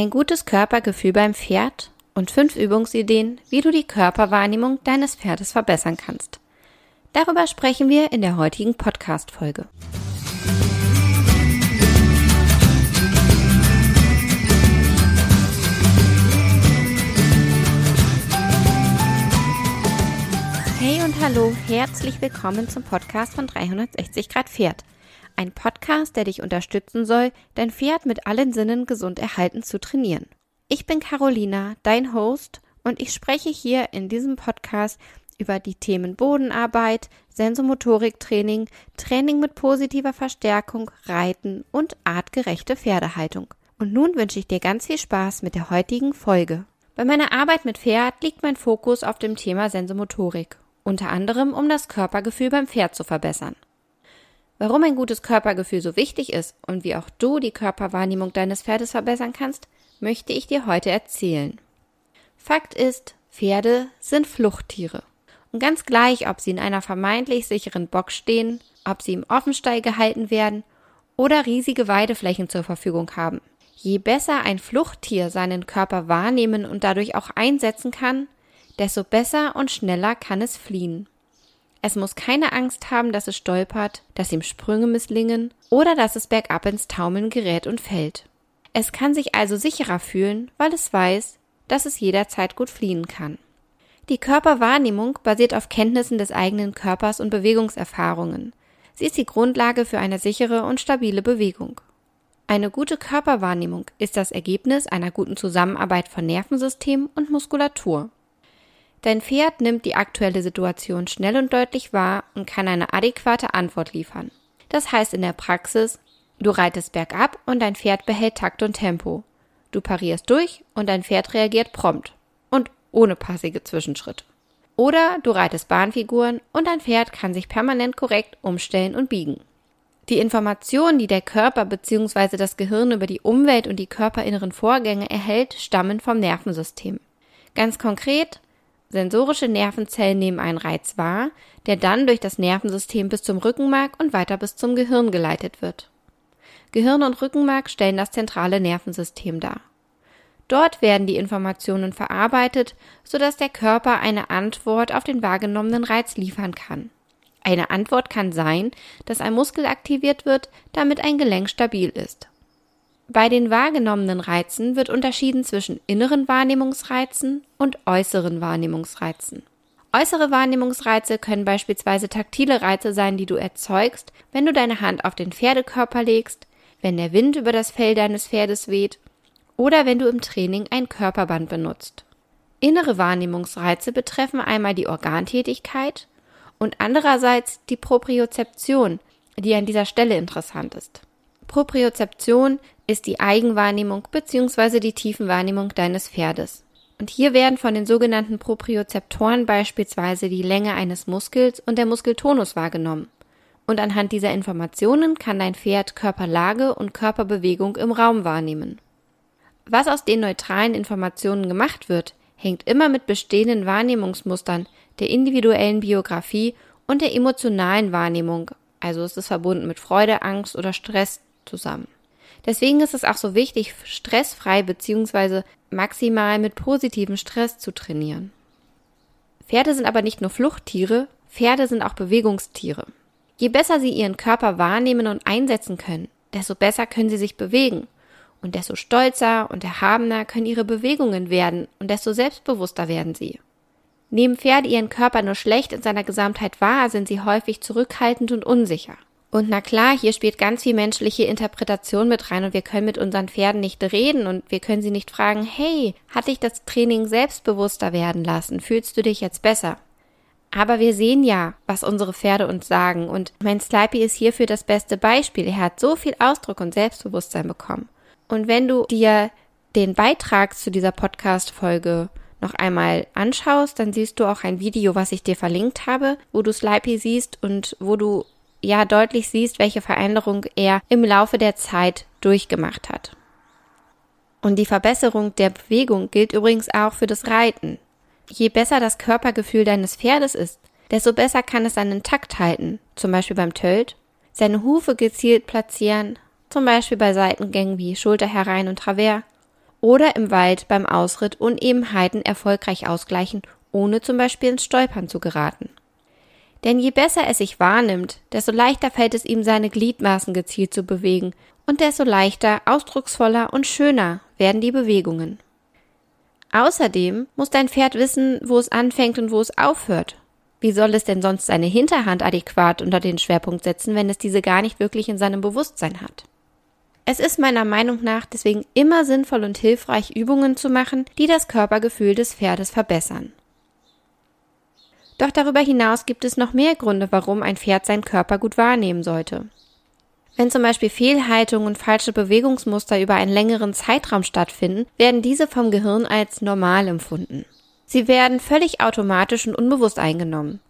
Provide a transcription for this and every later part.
Ein gutes Körpergefühl beim Pferd und fünf Übungsideen, wie du die Körperwahrnehmung deines Pferdes verbessern kannst. Darüber sprechen wir in der heutigen Podcast-Folge. Hey und hallo, herzlich willkommen zum Podcast von 360 Grad Pferd. Ein Podcast, der dich unterstützen soll, dein Pferd mit allen Sinnen gesund erhalten zu trainieren. Ich bin Carolina, dein Host, und ich spreche hier in diesem Podcast über die Themen Bodenarbeit, Sensomotoriktraining, Training mit positiver Verstärkung, Reiten und artgerechte Pferdehaltung. Und nun wünsche ich dir ganz viel Spaß mit der heutigen Folge. Bei meiner Arbeit mit Pferd liegt mein Fokus auf dem Thema Sensomotorik, unter anderem um das Körpergefühl beim Pferd zu verbessern. Warum ein gutes Körpergefühl so wichtig ist und wie auch du die Körperwahrnehmung deines Pferdes verbessern kannst, möchte ich dir heute erzählen. Fakt ist, Pferde sind Fluchttiere. Und ganz gleich, ob sie in einer vermeintlich sicheren Box stehen, ob sie im Offenstall gehalten werden oder riesige Weideflächen zur Verfügung haben. Je besser ein Fluchttier seinen Körper wahrnehmen und dadurch auch einsetzen kann, desto besser und schneller kann es fliehen. Es muss keine Angst haben, dass es stolpert, dass ihm Sprünge misslingen oder dass es bergab ins Taumeln gerät und fällt. Es kann sich also sicherer fühlen, weil es weiß, dass es jederzeit gut fliehen kann. Die Körperwahrnehmung basiert auf Kenntnissen des eigenen Körpers und Bewegungserfahrungen. Sie ist die Grundlage für eine sichere und stabile Bewegung. Eine gute Körperwahrnehmung ist das Ergebnis einer guten Zusammenarbeit von Nervensystem und Muskulatur. Dein Pferd nimmt die aktuelle Situation schnell und deutlich wahr und kann eine adäquate Antwort liefern. Das heißt in der Praxis, du reitest bergab und dein Pferd behält Takt und Tempo. Du parierst durch und dein Pferd reagiert prompt und ohne passige Zwischenschritte. Oder du reitest Bahnfiguren und dein Pferd kann sich permanent korrekt umstellen und biegen. Die Informationen, die der Körper bzw. das Gehirn über die Umwelt und die körperinneren Vorgänge erhält, stammen vom Nervensystem. Ganz konkret, Sensorische Nervenzellen nehmen einen Reiz wahr, der dann durch das Nervensystem bis zum Rückenmark und weiter bis zum Gehirn geleitet wird. Gehirn und Rückenmark stellen das zentrale Nervensystem dar. Dort werden die Informationen verarbeitet, sodass der Körper eine Antwort auf den wahrgenommenen Reiz liefern kann. Eine Antwort kann sein, dass ein Muskel aktiviert wird, damit ein Gelenk stabil ist. Bei den wahrgenommenen Reizen wird unterschieden zwischen inneren Wahrnehmungsreizen und äußeren Wahrnehmungsreizen. Äußere Wahrnehmungsreize können beispielsweise taktile Reize sein, die du erzeugst, wenn du deine Hand auf den Pferdekörper legst, wenn der Wind über das Fell deines Pferdes weht oder wenn du im Training ein Körperband benutzt. Innere Wahrnehmungsreize betreffen einmal die Organtätigkeit und andererseits die Propriozeption, die an dieser Stelle interessant ist. Propriozeption ist die Eigenwahrnehmung bzw. die Tiefenwahrnehmung deines Pferdes. Und hier werden von den sogenannten Propriozeptoren beispielsweise die Länge eines Muskels und der Muskeltonus wahrgenommen. Und anhand dieser Informationen kann dein Pferd Körperlage und Körperbewegung im Raum wahrnehmen. Was aus den neutralen Informationen gemacht wird, hängt immer mit bestehenden Wahrnehmungsmustern, der individuellen Biografie und der emotionalen Wahrnehmung, also ist es verbunden mit Freude, Angst oder Stress zusammen. Deswegen ist es auch so wichtig, stressfrei bzw. maximal mit positivem Stress zu trainieren. Pferde sind aber nicht nur Fluchttiere, Pferde sind auch Bewegungstiere. Je besser sie ihren Körper wahrnehmen und einsetzen können, desto besser können sie sich bewegen. Und desto stolzer und erhabener können ihre Bewegungen werden und desto selbstbewusster werden sie. Nehmen Pferde ihren Körper nur schlecht in seiner Gesamtheit wahr, sind sie häufig zurückhaltend und unsicher. Und na klar, hier spielt ganz viel menschliche Interpretation mit rein und wir können mit unseren Pferden nicht reden und wir können sie nicht fragen, hey, hat dich das Training selbstbewusster werden lassen? Fühlst du dich jetzt besser? Aber wir sehen ja, was unsere Pferde uns sagen und mein Slipey ist hierfür das beste Beispiel. Er hat so viel Ausdruck und Selbstbewusstsein bekommen. Und wenn du dir den Beitrag zu dieser Podcast-Folge noch einmal anschaust, dann siehst du auch ein Video, was ich dir verlinkt habe, wo du Slipey siehst und wo du ja deutlich siehst, welche Veränderung er im Laufe der Zeit durchgemacht hat. Und die Verbesserung der Bewegung gilt übrigens auch für das Reiten. Je besser das Körpergefühl deines Pferdes ist, desto besser kann es seinen Takt halten, zum Beispiel beim Tölt, seine Hufe gezielt platzieren, zum Beispiel bei Seitengängen wie Schulter herein und Travers, oder im Wald beim Ausritt Unebenheiten erfolgreich ausgleichen, ohne zum Beispiel ins Stolpern zu geraten. Denn je besser es sich wahrnimmt, desto leichter fällt es ihm, seine Gliedmaßen gezielt zu bewegen, und desto leichter, ausdrucksvoller und schöner werden die Bewegungen. Außerdem muss dein Pferd wissen, wo es anfängt und wo es aufhört. Wie soll es denn sonst seine Hinterhand adäquat unter den Schwerpunkt setzen, wenn es diese gar nicht wirklich in seinem Bewusstsein hat? Es ist meiner Meinung nach deswegen immer sinnvoll und hilfreich, Übungen zu machen, die das Körpergefühl des Pferdes verbessern. Doch darüber hinaus gibt es noch mehr Gründe, warum ein Pferd seinen Körper gut wahrnehmen sollte. Wenn zum Beispiel Fehlhaltung und falsche Bewegungsmuster über einen längeren Zeitraum stattfinden, werden diese vom Gehirn als normal empfunden. Sie werden völlig automatisch und unbewusst eingenommen.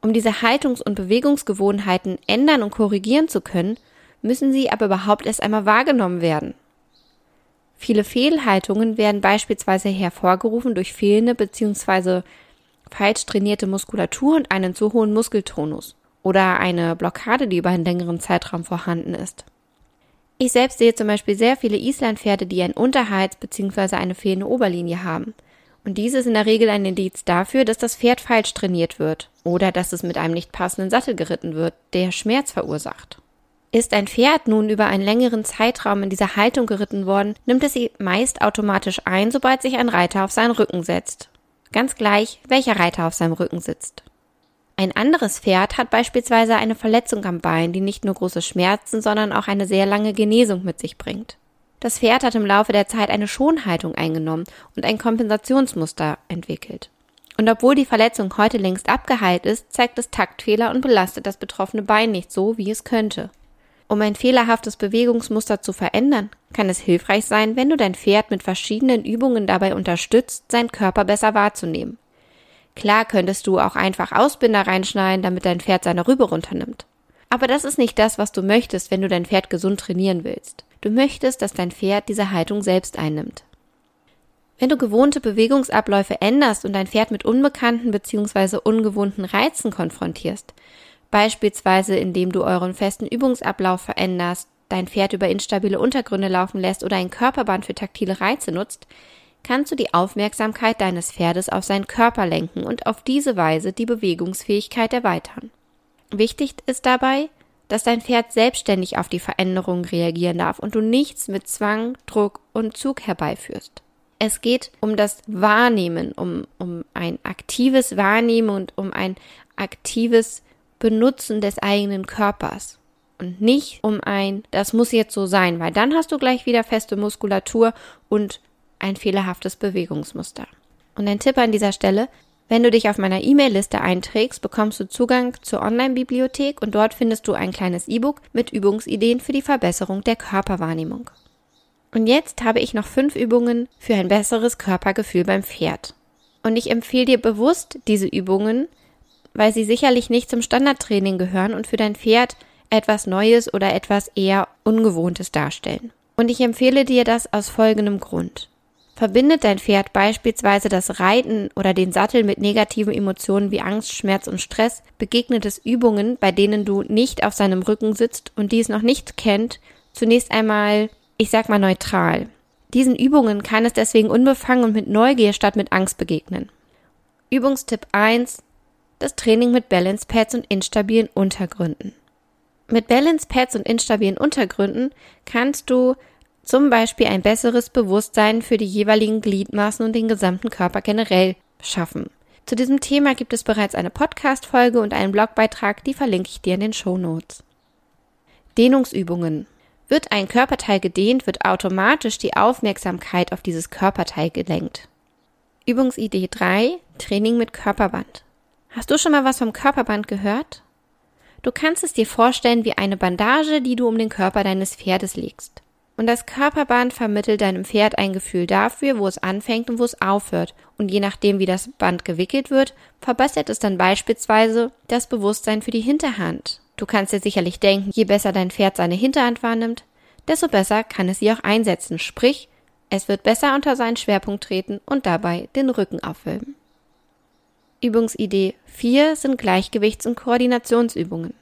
Um diese Haltungs- und Bewegungsgewohnheiten ändern und korrigieren zu können, müssen sie aber überhaupt erst einmal wahrgenommen werden. Viele Fehlhaltungen werden beispielsweise hervorgerufen durch fehlende bzw. falsch trainierte Muskulatur und einen zu hohen Muskeltonus oder eine Blockade, die über einen längeren Zeitraum vorhanden ist. Ich selbst sehe zum Beispiel sehr viele Islandpferde, die ein Unterhals bzw. eine fehlende Oberlinie haben. Und dies ist in der Regel ein Indiz dafür, dass das Pferd falsch trainiert wird oder dass es mit einem nicht passenden Sattel geritten wird, der Schmerz verursacht. Ist ein Pferd nun über einen längeren Zeitraum in dieser Haltung geritten worden, nimmt es sie meist automatisch ein, sobald sich ein Reiter auf seinen Rücken setzt. Ganz gleich, welcher Reiter auf seinem Rücken sitzt. Ein anderes Pferd hat beispielsweise eine Verletzung am Bein, die nicht nur große Schmerzen, sondern auch eine sehr lange Genesung mit sich bringt. Das Pferd hat im Laufe der Zeit eine Schonhaltung eingenommen und ein Kompensationsmuster entwickelt. Und obwohl die Verletzung heute längst abgeheilt ist, zeigt es Taktfehler und belastet das betroffene Bein nicht so, wie es könnte. Um ein fehlerhaftes Bewegungsmuster zu verändern, kann es hilfreich sein, wenn du dein Pferd mit verschiedenen Übungen dabei unterstützt, seinen Körper besser wahrzunehmen. Klar könntest du auch einfach Ausbinder reinschneiden, damit dein Pferd seine Rübe runternimmt. Aber das ist nicht das, was du möchtest, wenn du dein Pferd gesund trainieren willst. Du möchtest, dass dein Pferd diese Haltung selbst einnimmt. Wenn du gewohnte Bewegungsabläufe änderst und dein Pferd mit unbekannten bzw. ungewohnten Reizen konfrontierst, beispielsweise indem du euren festen Übungsablauf veränderst, dein Pferd über instabile Untergründe laufen lässt oder ein Körperband für taktile Reize nutzt, kannst du die Aufmerksamkeit deines Pferdes auf seinen Körper lenken und auf diese Weise die Bewegungsfähigkeit erweitern. Wichtig ist dabei, dass dein Pferd selbstständig auf die Veränderungen reagieren darf und du nichts mit Zwang, Druck und Zug herbeiführst. Es geht um das Wahrnehmen, um, um ein aktives Wahrnehmen und um ein aktives Benutzen des eigenen Körpers. Und nicht um ein, das muss jetzt so sein, weil dann hast du gleich wieder feste Muskulatur und ein fehlerhaftes Bewegungsmuster. Und ein Tipp an dieser Stelle, wenn du dich auf meiner E-Mail-Liste einträgst, bekommst du Zugang zur Online-Bibliothek und dort findest du ein kleines E-Book mit Übungsideen für die Verbesserung der Körperwahrnehmung. Und jetzt habe ich noch fünf Übungen für ein besseres Körpergefühl beim Pferd. Und ich empfehle dir bewusst diese Übungen, weil sie sicherlich nicht zum Standardtraining gehören und für dein Pferd etwas Neues oder etwas eher Ungewohntes darstellen. Und ich empfehle dir das aus folgendem Grund. Verbindet dein Pferd beispielsweise das Reiten oder den Sattel mit negativen Emotionen wie Angst, Schmerz und Stress, begegnet es Übungen, bei denen du nicht auf seinem Rücken sitzt und dies noch nicht kennt, zunächst einmal, ich sag mal neutral. Diesen Übungen kann es deswegen unbefangen und mit Neugier statt mit Angst begegnen. Übungstipp 1. Das Training mit Balance Pads und instabilen Untergründen. Mit Balance Pads und instabilen Untergründen kannst du zum Beispiel ein besseres Bewusstsein für die jeweiligen Gliedmaßen und den gesamten Körper generell schaffen. Zu diesem Thema gibt es bereits eine Podcast-Folge und einen Blogbeitrag, die verlinke ich dir in den Show Notes. Dehnungsübungen. Wird ein Körperteil gedehnt, wird automatisch die Aufmerksamkeit auf dieses Körperteil gelenkt. Übungsidee 3. Training mit Körperband. Hast du schon mal was vom Körperband gehört? Du kannst es dir vorstellen wie eine Bandage, die du um den Körper deines Pferdes legst. Und das Körperband vermittelt deinem Pferd ein Gefühl dafür, wo es anfängt und wo es aufhört. Und je nachdem, wie das Band gewickelt wird, verbessert es dann beispielsweise das Bewusstsein für die Hinterhand. Du kannst dir sicherlich denken, je besser dein Pferd seine Hinterhand wahrnimmt, desto besser kann es sie auch einsetzen. Sprich, es wird besser unter seinen Schwerpunkt treten und dabei den Rücken aufwölben. Übungsidee 4 sind Gleichgewichts- und Koordinationsübungen.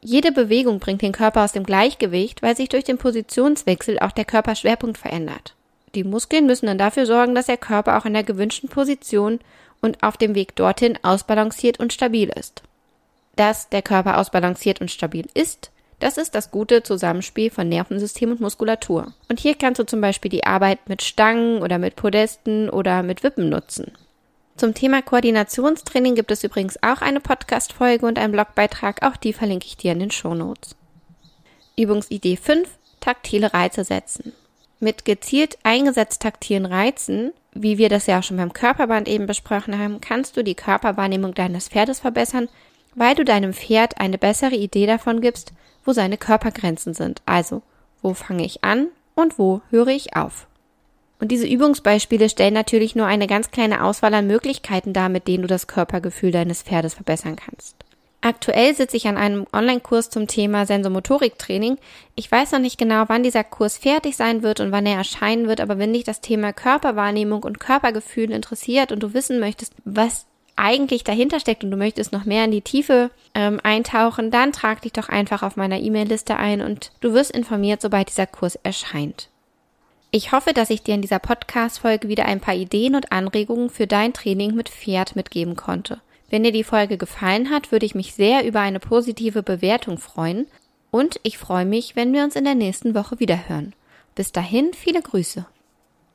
Jede Bewegung bringt den Körper aus dem Gleichgewicht, weil sich durch den Positionswechsel auch der Körperschwerpunkt verändert. Die Muskeln müssen dann dafür sorgen, dass der Körper auch in der gewünschten Position und auf dem Weg dorthin ausbalanciert und stabil ist. Dass der Körper ausbalanciert und stabil ist, das ist das gute Zusammenspiel von Nervensystem und Muskulatur. Und hier kannst du zum Beispiel die Arbeit mit Stangen oder mit Podesten oder mit Wippen nutzen. Zum Thema Koordinationstraining gibt es übrigens auch eine Podcast-Folge und einen Blogbeitrag, auch die verlinke ich dir in den Shownotes. Übungsidee 5, taktile Reize setzen. Mit gezielt eingesetzt taktilen Reizen, wie wir das ja auch schon beim Körperband eben besprochen haben, kannst du die Körperwahrnehmung deines Pferdes verbessern, weil du deinem Pferd eine bessere Idee davon gibst, wo seine Körpergrenzen sind. Also, wo fange ich an und wo höre ich auf? Und diese Übungsbeispiele stellen natürlich nur eine ganz kleine Auswahl an Möglichkeiten dar, mit denen du das Körpergefühl deines Pferdes verbessern kannst. Aktuell sitze ich an einem Online-Kurs zum Thema Sensomotoriktraining. Ich weiß noch nicht genau, wann dieser Kurs fertig sein wird und wann er erscheinen wird, aber wenn dich das Thema Körperwahrnehmung und Körpergefühl interessiert und du wissen möchtest, was eigentlich dahinter steckt und du möchtest noch mehr in die Tiefe ähm, eintauchen, dann trag dich doch einfach auf meiner E-Mail-Liste ein und du wirst informiert, sobald dieser Kurs erscheint. Ich hoffe, dass ich dir in dieser Podcast-Folge wieder ein paar Ideen und Anregungen für dein Training mit Pferd mitgeben konnte. Wenn dir die Folge gefallen hat, würde ich mich sehr über eine positive Bewertung freuen und ich freue mich, wenn wir uns in der nächsten Woche wieder hören. Bis dahin, viele Grüße.